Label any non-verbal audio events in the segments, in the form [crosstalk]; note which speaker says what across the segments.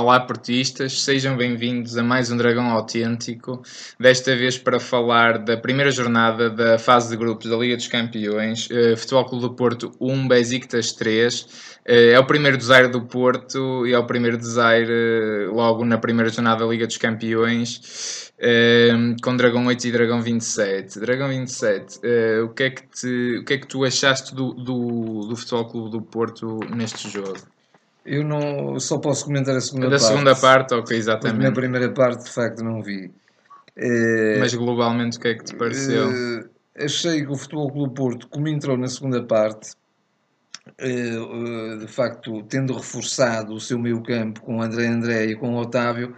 Speaker 1: Olá, portistas, sejam bem-vindos a mais um Dragão Autêntico. Desta vez para falar da primeira jornada da fase de grupos da Liga dos Campeões. Uh, Futebol Clube do Porto 1, Besiktas 3. Uh, é o primeiro desaire do Porto e é o primeiro desaire uh, logo na primeira jornada da Liga dos Campeões. com Dragão 8 e Dragão 27. Dragão 27, o, que é que te, o que é que tu achaste do, do, do Futebol Clube do Porto neste jogo?
Speaker 2: Eu não só posso comentar a segunda
Speaker 1: da
Speaker 2: parte.
Speaker 1: Da segunda parte, ok, exatamente.
Speaker 2: Na primeira parte, de facto, não vi.
Speaker 1: É, Mas globalmente, o que é que te pareceu?
Speaker 2: É, achei que o Futebol Clube Porto, como entrou na segunda parte, é, de facto, tendo reforçado o seu meio campo com André André e com Otávio,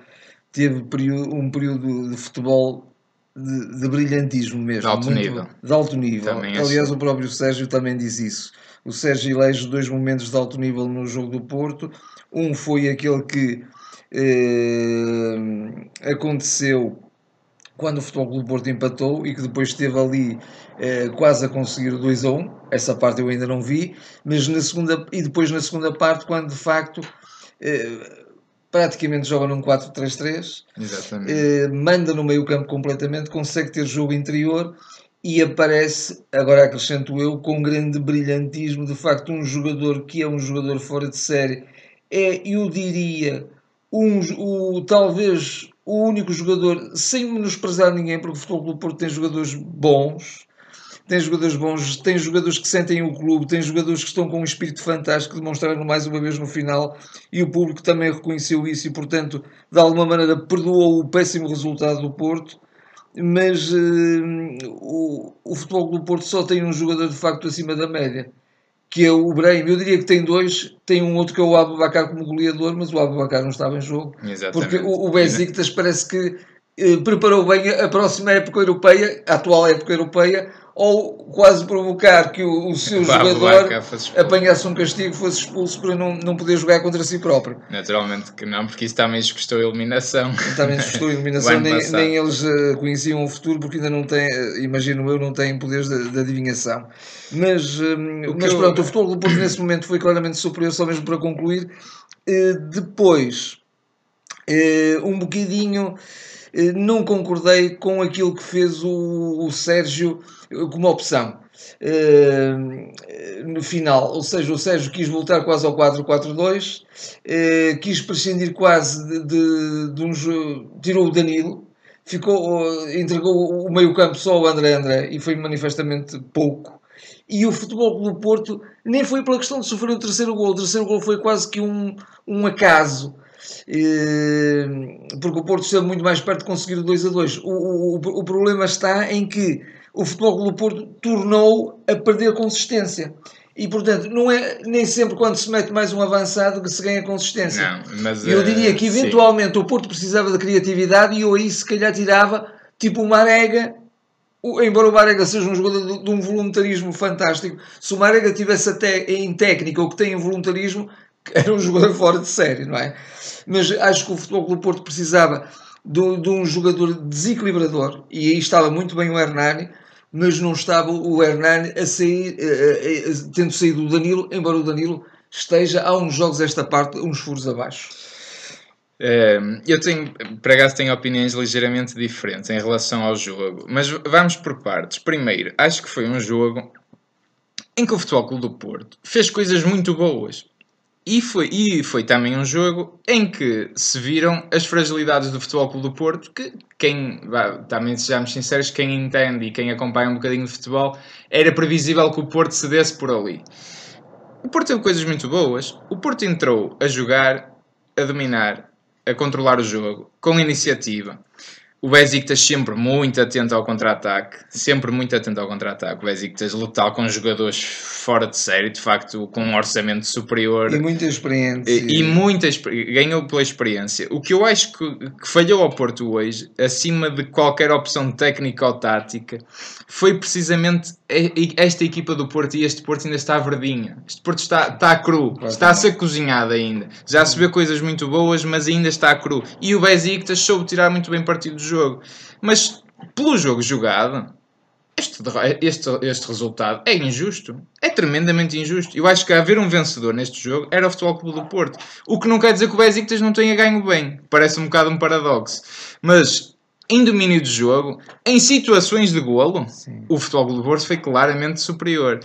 Speaker 2: teve um período de futebol de, de brilhantismo mesmo.
Speaker 1: De alto muito, nível.
Speaker 2: De alto nível. Aliás, o próprio Sérgio também diz isso o Sérgio elege dois momentos de alto nível no jogo do Porto. Um foi aquele que eh, aconteceu quando o Futebol Clube Porto empatou e que depois esteve ali eh, quase a conseguir 2 a 1. Um. Essa parte eu ainda não vi, mas na segunda e depois na segunda parte quando de facto eh, praticamente joga num 4-3-3, eh, manda no meio campo completamente, consegue ter jogo interior e aparece, agora acrescento eu, com grande brilhantismo, de facto, um jogador que é um jogador fora de série. É, eu diria, um, o, talvez o único jogador, sem menosprezar ninguém, porque o Futebol Clube Porto tem jogadores bons, tem jogadores bons, tem jogadores que sentem o clube, tem jogadores que estão com um espírito fantástico, demonstraram mais uma vez no final, e o público também reconheceu isso e, portanto, de alguma maneira perdoou o péssimo resultado do Porto mas uh, o, o Futebol do Porto só tem um jogador de facto acima da média, que é o Brahim. Eu diria que tem dois, tem um outro que é o Abubacar como goleador, mas o Abubacar não estava em jogo. Exatamente. Porque o, o Besiktas parece que uh, preparou bem a próxima época europeia, a atual época europeia, ou quase provocar que o, o seu jogador apanhasse um castigo e fosse expulso para não, não poder jogar contra si próprio.
Speaker 1: Naturalmente que não, porque isso também custou a eliminação.
Speaker 2: Também custou a eliminação, [laughs] nem, nem, eles uh, conheciam o futuro porque ainda não têm, uh, imagino eu, não têm poderes de, de adivinhação. Mas, uh, mas pronto, eu... o futebol do Porto nesse momento foi claramente superior, só mesmo para concluir. depois, um bocadinho não concordei com aquilo que fez o, o Sérgio como opção. Uh, no final, ou seja, o Sérgio quis voltar quase ao 4-4-2, uh, quis prescindir quase de, de, de tirou o Danilo, ficou, entregou o meio-campo só ao André André e foi manifestamente pouco. E o futebol do Porto nem foi pela questão de sofrer o terceiro gol, o terceiro gol foi quase que um, um acaso. Porque o Porto esteve muito mais perto de conseguir o 2 a 2. O, o, o problema está em que o Futebol do Porto tornou a perder consistência. E, portanto, não é nem sempre quando se mete mais um avançado que se ganha consistência. Não, mas, eu diria eh, que, eventualmente, sim. o Porto precisava de criatividade e eu aí, se calhar, tirava tipo o Marega. Embora o Marega seja um jogador de um voluntarismo fantástico, se o Marega tivesse até em técnica o que tem em voluntarismo, era um jogador [laughs] fora de série, não é? Mas acho que o Futebol do Porto precisava de, de um jogador desequilibrador e aí estava muito bem o Hernani mas não estava o Hernani a sair, a, a, a, tendo saído o Danilo, embora o Danilo esteja há uns jogos esta parte, uns furos abaixo.
Speaker 1: É, eu tenho, para acaso, tenho opiniões ligeiramente diferentes em relação ao jogo, mas vamos por partes. Primeiro, acho que foi um jogo em que o Futebol Clube do Porto fez coisas muito boas. E foi, e foi também um jogo em que se viram as fragilidades do Futebol Clube do Porto, que quem, também sejamos sinceros, quem entende e quem acompanha um bocadinho de futebol, era previsível que o Porto cedesse por ali. O Porto teve coisas muito boas. O Porto entrou a jogar, a dominar, a controlar o jogo, com iniciativa. O Besiktas sempre muito atento ao contra-ataque, sempre muito atento ao contra-ataque. O Besiktas letal com jogadores fora de série, de facto, com um orçamento superior.
Speaker 2: E muita experiência.
Speaker 1: E, e muita ganhou pela experiência. O que eu acho que, que, falhou ao Porto hoje, acima de qualquer opção técnica ou tática, foi precisamente esta equipa do Porto e este Porto ainda está verdinha. Este Porto está, está cru, está a ser cozinhado ainda. Já se vê coisas muito boas, mas ainda está cru. E o Besiktas soube tirar muito bem partido do jogo. Mas pelo jogo jogado, este, este, este resultado é injusto. É tremendamente injusto. Eu acho que haver um vencedor neste jogo era o Futebol Clube do Porto. O que não quer dizer que o Besiktas não tenha ganho bem. Parece um bocado um paradoxo. Mas em domínio de jogo, em situações de golo, Sim. o Futebol do Porto foi claramente superior.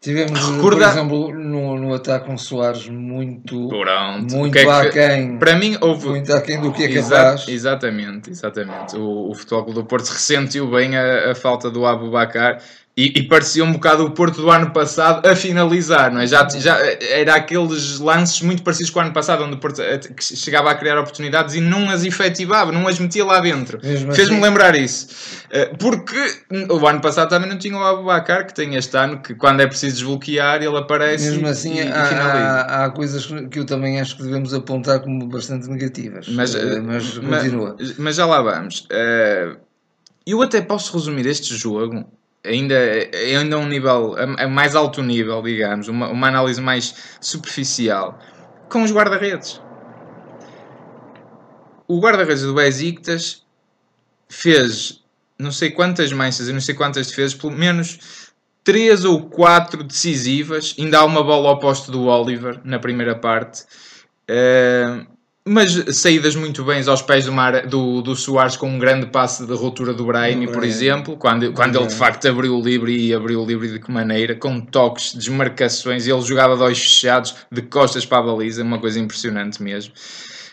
Speaker 2: Tivemos, Recorda... por exemplo, no, no ataque um Soares muito, Pronto. muito que é que... aquém.
Speaker 1: Para mim, houve.
Speaker 2: Muito aquém do que é capaz.
Speaker 1: Exa exatamente, exatamente. O, o Futebol do Porto ressentiu bem a, a falta do Abu Bakar e, e, parecia um bocado o Porto do ano passado a finalizar, não é? Já, já era aqueles lances muito parecidos com o ano passado, onde o Porto eh, chegava a criar oportunidades e não as efetivava, não as metia lá dentro. Fez-me assim... lembrar isso. Eh, porque o ano passado também não tinha o Abubacar, que tem este ano, que quando é preciso desbloquear, ele aparece
Speaker 2: Mesmo assim, e, há, há, há, coisas que eu também acho que devemos apontar como bastante negativas.
Speaker 1: Mas, uh, mas continua. Mas, mas, já lá vamos. Eu até posso resumir este jogo ainda, é ainda um nível, a, mais alto nível, digamos, uma, uma análise mais superficial, com os guarda-redes. O guarda-redes do Besiktas fez não sei quantas manchas e não sei quantas defesas, pelo menos três ou quatro decisivas. Ainda há uma bola ao posto do Oliver na primeira parte. Uh, mas saídas muito bem aos pés do, Mar, do, do Soares com um grande passe de ruptura do Brahimi, por exemplo, quando, quando ele de facto abriu o livre e abriu o livre de que maneira, com toques, desmarcações, ele jogava de olhos fechados, de costas para a baliza, uma coisa impressionante mesmo.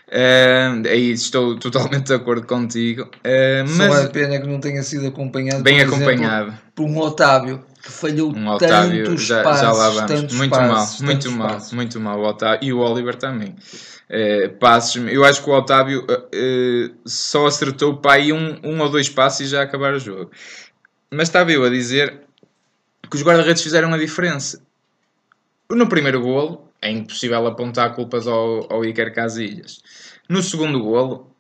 Speaker 1: Uh, aí estou totalmente de acordo contigo. Uh,
Speaker 2: mas Só é pena que não tenha sido acompanhado,
Speaker 1: bem por acompanhado.
Speaker 2: Exemplo, por um Otávio que falhou um Otávio, tantos já, passos, já lá vamos.
Speaker 1: muito
Speaker 2: passos,
Speaker 1: mal, muito mal, muito mal o Otávio e o Oliver também. Uh, passos, eu acho que o Otávio uh, só acertou para aí um, um ou dois passos e já acabar o jogo. Mas estava eu a dizer que os guarda-redes fizeram a diferença. No primeiro golo, é impossível apontar culpas ao, ao Iker Casillas. No segundo golo,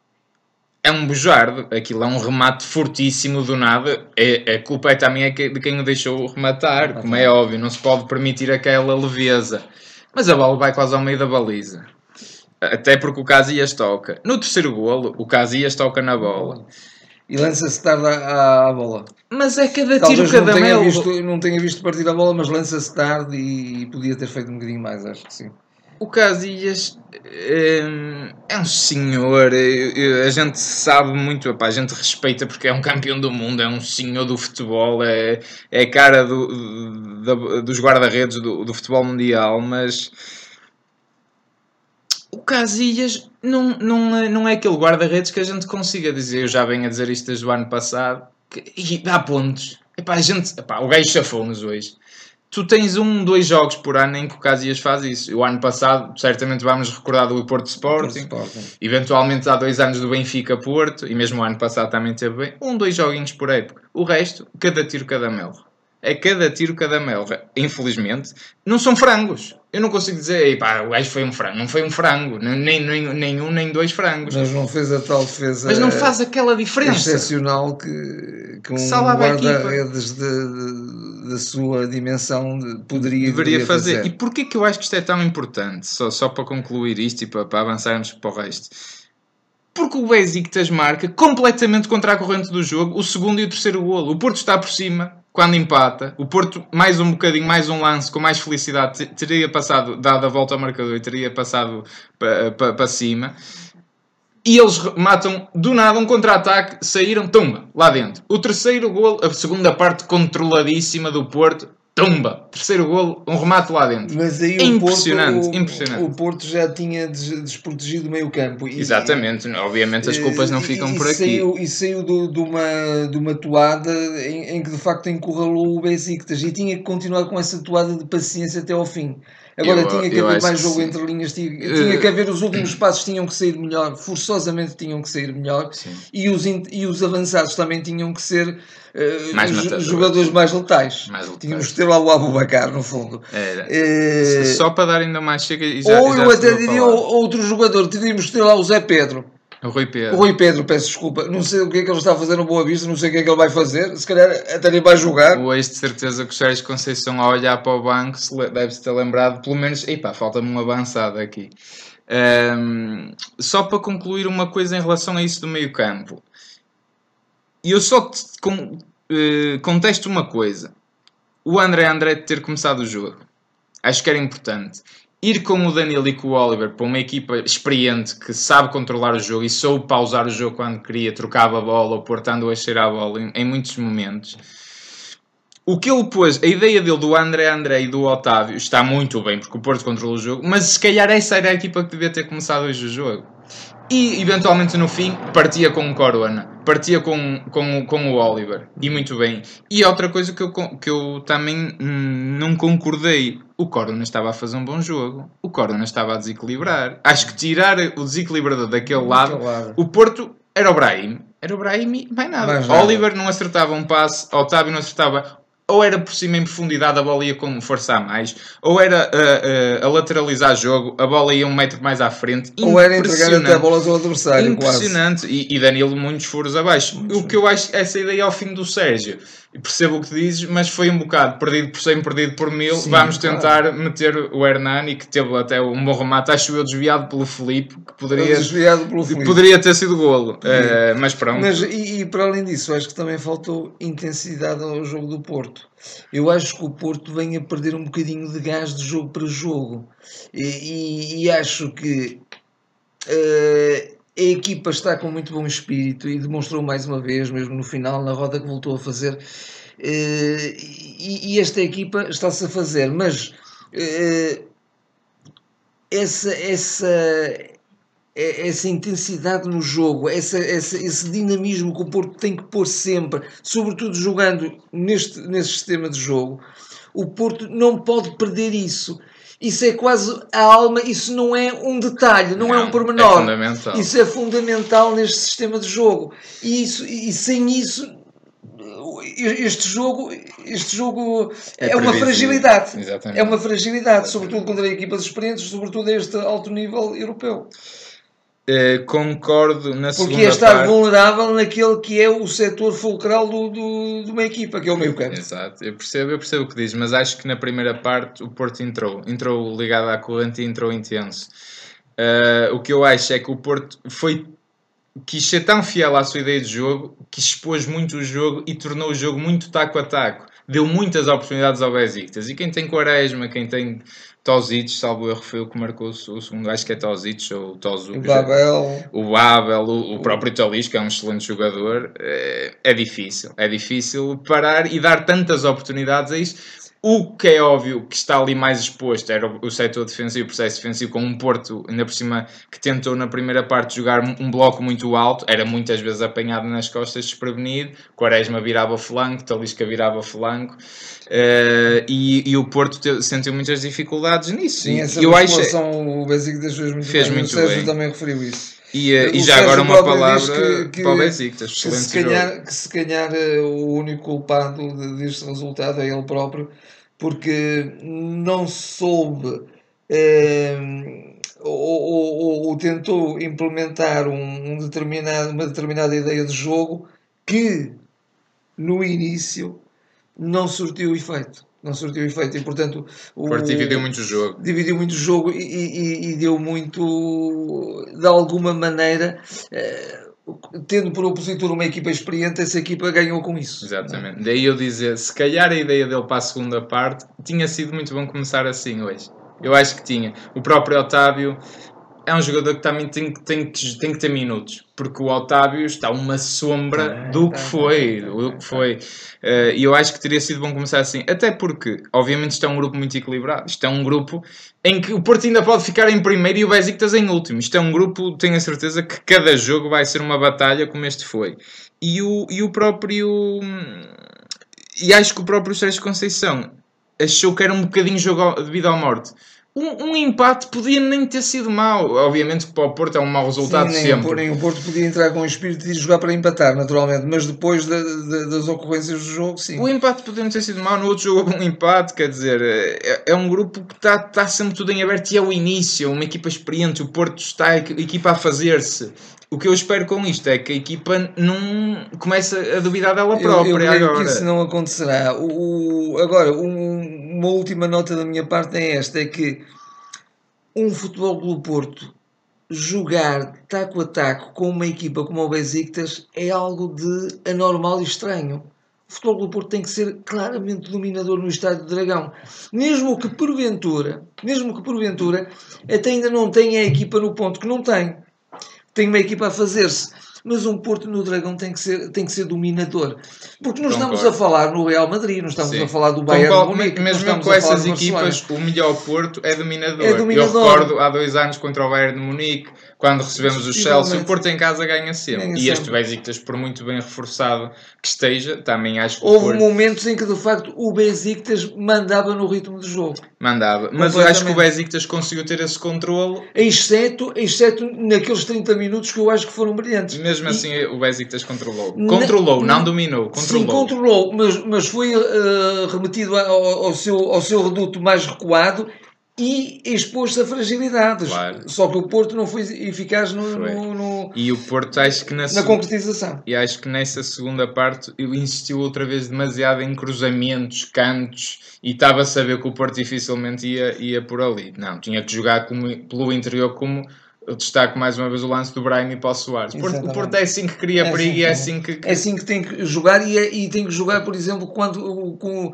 Speaker 1: é um bujardo, aquilo é um remate fortíssimo do nada. É, a culpa é também é de quem o deixou rematar, como é óbvio, não se pode permitir aquela leveza. Mas a bola vai quase ao meio da baliza. Até porque o Casillas toca. No terceiro golo, o Casillas toca na bola.
Speaker 2: E lança-se tarde à, à, bola.
Speaker 1: Mas é cada Talvez tiro, cada
Speaker 2: mel. Visto, não tenha visto partir a bola, mas lança-se tarde e, e podia ter feito um bocadinho mais, acho que sim.
Speaker 1: O Casillas é, é um senhor, é, a gente sabe muito, a gente respeita porque é um campeão do mundo, é um senhor do futebol, é, é a cara do, do dos guarda-redes do, do futebol mundial, mas o Casillas não, não, não é aquele guarda-redes que a gente consiga dizer, eu já venho a dizer isto desde o ano passado, que, e dá pontos. Epá, a gente, epá, o gajo chafou-nos hoje tu tens um, dois jogos por ano em que o Casias faz isso. O ano passado, certamente vamos recordar do Porto Sporting, Sporting. eventualmente há dois anos do Benfica Porto, e mesmo o ano passado também teve bem. Um, dois joguinhos por época. O resto, cada tiro, cada mel. É cada tiro, cada mel. Infelizmente, não são frangos. Eu não consigo dizer, pá, o gajo foi um frango. Não foi um frango. Nem, nem, nem um, nem dois frangos.
Speaker 2: Mas não fez a tal defesa.
Speaker 1: Mas não faz aquela diferença.
Speaker 2: Excepcional que, que um guarda-redes da sua dimensão poderia,
Speaker 1: deveria fazer. fazer. E porquê que eu acho que isto é tão importante? Só, só para concluir isto e para, para avançarmos para o resto. Porque o Besiktas marca completamente contra a corrente do jogo o segundo e o terceiro golo. O Porto está por cima, quando empata, o Porto, mais um bocadinho, mais um lance com mais felicidade, teria passado, dado a volta ao marcador e teria passado para pa, pa cima. E eles matam do nada um contra-ataque, saíram, tumba, lá dentro. O terceiro gol, a segunda parte controladíssima do Porto, tumba, terceiro golo, um remate lá dentro.
Speaker 2: Mas aí impressionante, Porto, o, impressionante. O Porto já tinha desprotegido o meio campo.
Speaker 1: E, Exatamente, obviamente as culpas não ficam
Speaker 2: e,
Speaker 1: por aqui.
Speaker 2: E saiu do, de, uma, de uma toada em, em que de facto encurralou o Besiktas e tinha que continuar com essa toada de paciência até ao fim. Agora eu, tinha que haver mais jogo entre linhas, tinha, tinha uh, que haver os últimos passos tinham que sair melhor, forçosamente tinham que sair melhor e os, e os avançados também tinham que ser uh, mais jogadores mais letais. mais letais. Tínhamos que ter lá o Abubacar no fundo.
Speaker 1: Uh, Só para dar ainda mais chega
Speaker 2: já, Ou já eu até diria outro jogador, teríamos que ter lá o Zé Pedro.
Speaker 1: O Rui Pedro.
Speaker 2: O Rui Pedro, peço desculpa. Não sei o que é que ele está a fazer no Boa Vista, não sei o que é que ele vai fazer. Se calhar até nem vai jogar.
Speaker 1: O ex de certeza que o Sérgio Conceição, a olhar para o banco, deve-se ter lembrado, pelo menos, epá, falta-me uma avançada aqui. Um, só para concluir uma coisa em relação a isso do meio campo. E eu só com, uh, contesto uma coisa. O André André ter começado o jogo. Acho que era importante. Ir com o Danilo e com o Oliver para uma equipa experiente que sabe controlar o jogo e soube pausar o jogo quando queria, trocava a bola ou portando a cheirar a bola em, em muitos momentos o que ele pôs, a ideia dele do André André e do Otávio está muito bem, porque o Porto controla o jogo, mas se calhar essa era a equipa que devia ter começado hoje o jogo. E eventualmente no fim partia com o Corona, partia com, com, com o Oliver, e muito bem. E outra coisa que eu, que eu também hum, não concordei: o Corona estava a fazer um bom jogo, o Corona estava a desequilibrar. Acho que tirar o desequilibrador daquele lado, lado. o Porto era o Brahim, era o Brahim e mais nada. mais nada. Oliver não acertava um passe, Otávio não acertava ou era por cima em profundidade, a bola ia com força a mais, ou era uh, uh, a lateralizar jogo, a bola ia um metro mais à frente.
Speaker 2: Ou era entregar até bolas ao adversário.
Speaker 1: Impressionante. E, e, Danilo muitos furos abaixo. Muito o que eu acho, essa ideia ao fim do Sérgio, percebo o que dizes, mas foi um bocado perdido por 100, perdido por mil. Sim, Vamos tentar claro. meter o Hernani, que teve até um bom remate, acho eu desviado pelo Felipe, que poderia,
Speaker 2: desviado pelo Felipe.
Speaker 1: poderia ter sido golo. Uh, mas pronto.
Speaker 2: Mas, e, e, para além disso, acho que também faltou intensidade ao jogo do Porto. Eu acho que o Porto vem a perder um bocadinho de gás de jogo para jogo. E, e, e acho que. Uh, a equipa está com muito bom espírito e demonstrou mais uma vez, mesmo no final, na roda que voltou a fazer. Eh, e, esta equipa está-se a fazer, mas eh, essa, essa, essa intensidade no jogo, essa, essa, esse dinamismo que o Porto tem que pôr sempre, sobretudo jogando neste, sistema de jogo, o Porto não pode perder isso. Isso é quase a alma, isso não é um detalhe, não, não é um pormenor. É fundamental. Isso é fundamental neste sistema de jogo. E, isso, e sem isso, este jogo, este jogo é, é uma fragilidade. Exatamente. É uma fragilidade, sobretudo contra equipas experientes, sobretudo a este alto nível europeu.
Speaker 1: Uh, concordo na
Speaker 2: Porque segunda estar parte. vulnerável naquele que é o setor fulcral do, do, de uma equipa, que é o meio campo.
Speaker 1: Exato, eu percebo, eu percebo o que diz, mas acho que na primeira parte o Porto entrou, entrou ligado à corrente e entrou intenso. Uh, o que eu acho é que o Porto foi quis ser tão fiel à sua ideia de jogo que expôs muito o jogo e tornou o jogo muito taco a taco. Deu muitas oportunidades ao Besiktas. E quem tem Quaresma, quem tem Tosic, salvo erro, foi o que marcou o segundo, acho que é Tosic ou Tozu.
Speaker 2: O Babel.
Speaker 1: O Babel, o, o próprio Tolis, que é um excelente jogador. É, é, difícil, é difícil parar e dar tantas oportunidades a isso. O que é óbvio que está ali mais exposto era o setor defensivo, o processo defensivo, com um Porto, ainda por cima, que tentou na primeira parte jogar um bloco muito alto, era muitas vezes apanhado nas costas, desprevenido. Quaresma virava flanco, Talisca virava flanco, uh, e, e, o Porto te, sentiu muitas dificuldades nisso.
Speaker 2: Sim, essa eu acho, o Basic das fez muito fez bem. Muito o Sérgio bem. também referiu isso.
Speaker 1: E, uh, e já agora uma palavra que, que, para o Besiktas,
Speaker 2: que se, calhar, que se calhar eh, o único culpado deste resultado é ele próprio, porque não soube eh, ou, ou, ou, tentou implementar um, um, determinado, uma determinada ideia de jogo que no início não surtiu efeito. Não surtiu efeito e, portanto,
Speaker 1: o Porto dividiu muito o jogo.
Speaker 2: Dividiu muito o jogo e, e, e deu muito, de alguma maneira, eh, tendo por opositor uma equipa experiente, essa equipa ganhou com isso.
Speaker 1: Exatamente. Daí eu dizer, se calhar a ideia dele para a segunda parte tinha sido muito bom começar assim hoje. Eu acho que tinha. O próprio Otávio é um jogador que também tem, tem, tem que ter minutos, porque o Otávio está uma sombra do que foi, do que foi. Eh, e eu acho que teria sido bom começar assim, até porque, obviamente, isto é um grupo muito equilibrado. Isto é um grupo em que o Porto ainda pode ficar em primeiro e o Besiktas em último. Isto é um grupo, tenho a certeza que cada jogo vai ser uma batalha como este foi. E o, e o próprio. E acho que o próprio Sérgio Conceição achou que era um bocadinho jogo de vida ou morte um, um, empate podia nem ter sido mau. Obviamente que para o Porto é um mau resultado
Speaker 2: Sim,
Speaker 1: nem sempre.
Speaker 2: O, nem o Porto podia entrar com o espírito de jogar para empatar, naturalmente, mas depois da, da, das ocorrências do jogo, sim.
Speaker 1: O empate podia não ter sido mau, no outro jogo houve um empate, quer dizer, é, é um grupo que está, está sempre tudo em aberto e é o início, uma equipa experiente, o Porto está a equipa a fazer-se. O que eu espero com isto é que a equipa não comece a duvidar dela própria eu, eu agora.
Speaker 2: que isso não acontecerá. O, o agora, um, uma última nota da minha parte é esta, é que um Futebol Clube Porto jogar taco a taco com uma equipa como o Besiktas é algo de anormal e estranho. o Futebol do Porto tem que ser claramente dominador no Estádio do Dragão. Mesmo que porventura, mesmo que porventura, até ainda não tenha a equipa no ponto que não tem. Tem uma equipa a fazer-se mas um Porto no Dragão tem que ser, tem que ser dominador. Porque não estamos a falar no Real Madrid, não estamos Sim. a falar do Bayern Concordo,
Speaker 1: Munique, Mesmo com essas equipas, o melhor Porto é dominador. é dominador. Eu recordo há dois anos contra o Bayern de Munique, quando recebemos o Chelsea, o Porto em casa ganha sempre. Ganha e sempre. este Besiktas, por muito bem reforçado que esteja, também acho que
Speaker 2: Houve Porto... momentos em que, de facto, o Besiktas mandava no ritmo do jogo.
Speaker 1: Mandava. Mas eu acho que o Besiktas conseguiu ter esse controle.
Speaker 2: Exceto, exceto naqueles 30 minutos que eu acho que foram brilhantes.
Speaker 1: Mesmo assim, e... o Besiktas controlou. Controlou, não, não dominou. Controlou.
Speaker 2: Sim, controlou, mas, mas foi uh, remetido ao, ao, seu, ao seu reduto mais recuado e expôs-se a fragilidades. Claro. Só que o Porto não foi eficaz no, foi. no, no
Speaker 1: e o Porto acho que na,
Speaker 2: na concretização.
Speaker 1: E acho que nessa segunda parte insistiu outra vez demasiado em cruzamentos, cantos e estava a saber que o Porto dificilmente ia, ia por ali. Não, tinha que jogar como, pelo interior como eu destaco mais uma vez o lance do Brian e o Soares. o Porto é assim que cria é perigo assim, e é assim que,
Speaker 2: É assim que tem que jogar e, é, e tem que jogar, por exemplo, quando, com,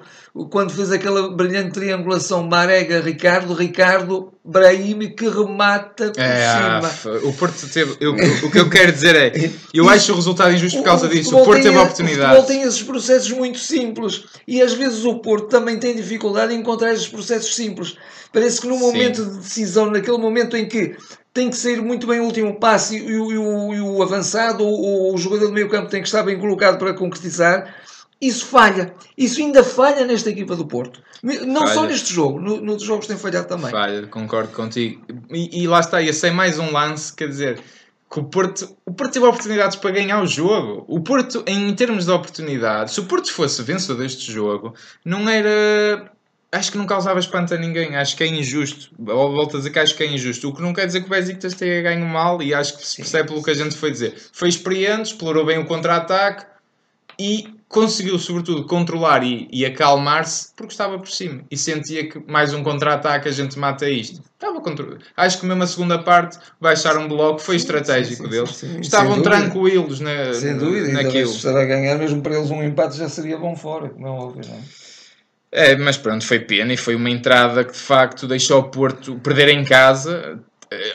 Speaker 2: quando fez aquela brilhante triangulação Marega-Ricardo, Ricardo-Brahim que remata por
Speaker 1: é, cima. o Porto teve... Eu, o que eu quero dizer é, [laughs] eu acho o resultado injusto por causa o, disso. O Porto teve a oportunidade. O
Speaker 2: futebol tem esses processos muito simples e às vezes o Porto também tem dificuldade em encontrar esses processos simples. Parece que no momento Sim. de decisão, naquele momento em que tem que sair muito bem o último passe e, o, e o, e o avançado, o, o jogador do meio campo tem que estar bem colocado para concretizar. Isso falha. Isso ainda falha nesta equipa do Porto. Não falha. só neste jogo, no, nos jogos tem falhado também.
Speaker 1: Falha, concordo contigo. E, e lá está, ia ser mais um lance, quer dizer, que o Porto, o Porto teve oportunidades para ganhar o jogo. O Porto, em termos de oportunidades, se o Porto fosse vencedor deste jogo, não era acho que não causava espanto a ninguém. Acho que é injusto. Volto a dizer que acho que é injusto. O que não quer dizer que o Besiktas tenha ganho mal e acho que se percebe pelo que a gente foi dizer. Foi experiente, explorou bem o contra-ataque e conseguiu, sobretudo, controlar e, e acalmar-se porque estava por cima e sentia que mais um contra-ataque a gente mata isto. Estava contra... Acho que mesmo a segunda parte, baixar um bloco foi sim, estratégico sim, sim, deles. Estavam tranquilos na,
Speaker 2: Sem dúvida, naquilo. Se a ganhar, mesmo para eles um empate já seria bom fora, não é óbvio, não é?
Speaker 1: É, mas pronto, foi pena e foi uma entrada que de facto deixou o Porto perder em casa,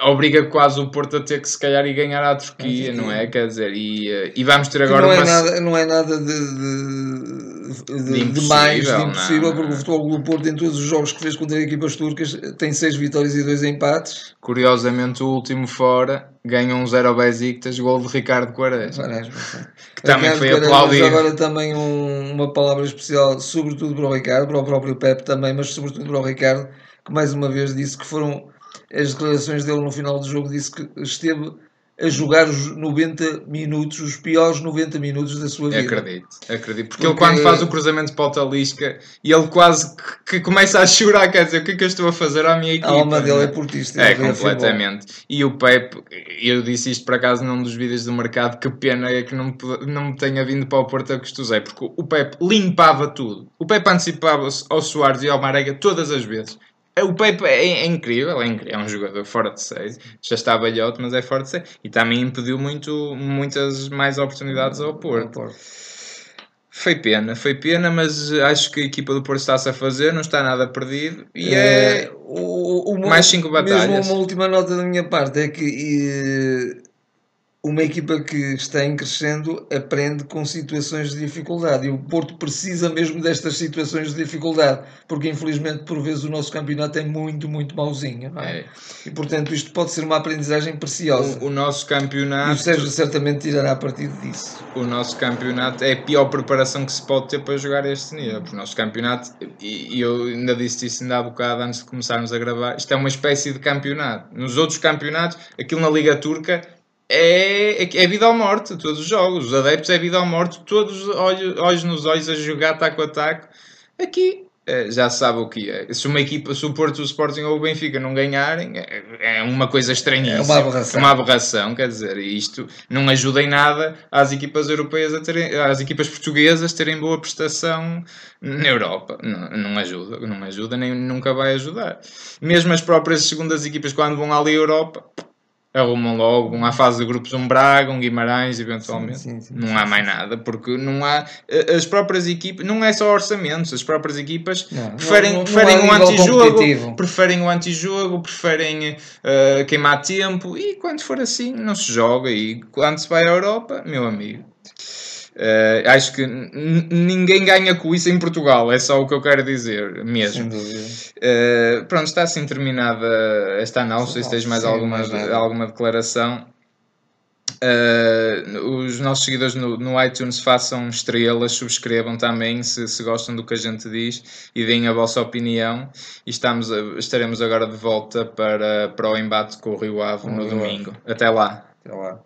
Speaker 1: obriga quase o Porto a ter que se calhar e ganhar à Turquia, não é? Quer dizer, e, eh, e vamos ter agora
Speaker 2: não é Nada, não é nada de, de, de, de, mais, de impossível, não, porque o Futebol do Porto em todos os jogos que fez contra equipas turcas tem 6 vitórias e 2 empates.
Speaker 1: Curiosamente o último fora ganha um 0 ao Besiktas, gol de Ricardo Quaresma. Que também foi aplaudido.
Speaker 2: Agora também um, uma palavra especial, sobretudo para o Ricardo, para o próprio Pepe também, mas sobretudo para o Ricardo, que mais uma vez disse que foram as declarações dele no final do jogo disse que esteve a jogar os 90 minutos, os piores 90 minutos da sua vida.
Speaker 1: Acredito, acredito. Porque, Porque... ele quando faz o cruzamento para o Talisca e ele quase que, começa a chorar, quer dizer, o que é que eu estou a fazer à minha equipa?
Speaker 2: A alma dele é portista.
Speaker 1: É, completamente. E o Pepe, eu disse isto por acaso num dos vídeos do mercado, que pena é que não, não me tenha vindo para o Porto a Costuzei, porque o Pepe limpava tudo. O Pepe antecipava-se ao Soares e ao Marega todas as vezes. É, o Pepe é, é, incrível, é incrível, é um jogador fora de série, já está velhote, mas é fora de série. E também impediu muito, muitas mais oportunidades ao Porto. Foi pena, foi pena, mas acho que a equipa do Porto está-se a fazer, não está nada perdido e é, é o, o, mais cinco batalhas.
Speaker 2: Mesmo uma última nota da minha parte é que e, uma equipa que está em crescendo aprende com situações de dificuldade. E o Porto precisa mesmo destas situações de dificuldade porque infelizmente por vezes o nosso campeonato é muito, muito mauzinho é? É. e portanto isto pode ser uma aprendizagem preciosa.
Speaker 1: O, o, nosso campeonato
Speaker 2: e o Sérgio certamente tirará a partir disso.
Speaker 1: O nosso campeonato é a pior preparação que se pode ter para jogar este nível o nosso campeonato e, e eu ainda disse isso ainda há bocado antes de começarmos a gravar isto é uma espécie de campeonato. Nos outros campeonatos, aquilo na Liga Turca é, é, é vida ou morte, todos os jogos. Os adeptos é vida ou morte, todos olhos, olhos nos olhos a jogar taco a taco. Aqui é, já se sabe o que é. Se uma equipa, se o Porto, o Sporting ou o Benfica não ganharem, é, é uma coisa estranha. É
Speaker 2: uma aberração.
Speaker 1: É uma aberração, quer dizer, isto não ajuda em nada às equipas europeias a terem, às equipas portuguesas terem boa prestação na Europa. Não, não ajuda, não ajuda, nem nunca vai ajudar. Mesmo as próprias segundas equipas, quando vão ali à Europa, arrumam logo uma fase de grupos um Braga, um Guimarães, eventualmente.
Speaker 2: Sim, sim, sim,
Speaker 1: não há mais nada, porque não há eh, as próprias equipas, não é só orçamentos, as próprias equipas
Speaker 2: Não,
Speaker 1: preferem,
Speaker 2: não- não
Speaker 1: preferem um antijogo, preferem um antijogo, preferem eh, queimar tempo e quando for assim não se joga e quando se vai à Europa, meu amigo. Eh, acho que ninguém ganha com isso em Portugal, é só o que eu quero dizer mesmo. Uh, pronto, está assim terminada esta análise. Se tens mais
Speaker 2: Sim,
Speaker 1: alguma,
Speaker 2: mais
Speaker 1: alguma declaração. Uh, os nossos seguidores no, no iTunes façam estrelas, subscrevam também se, se gostam do que a gente diz e deem a vossa opinião. E estamos estaremos agora de volta para, para o embate com o Rio Ave no
Speaker 2: Rio Ave.
Speaker 1: domingo. Até lá.
Speaker 2: Até lá.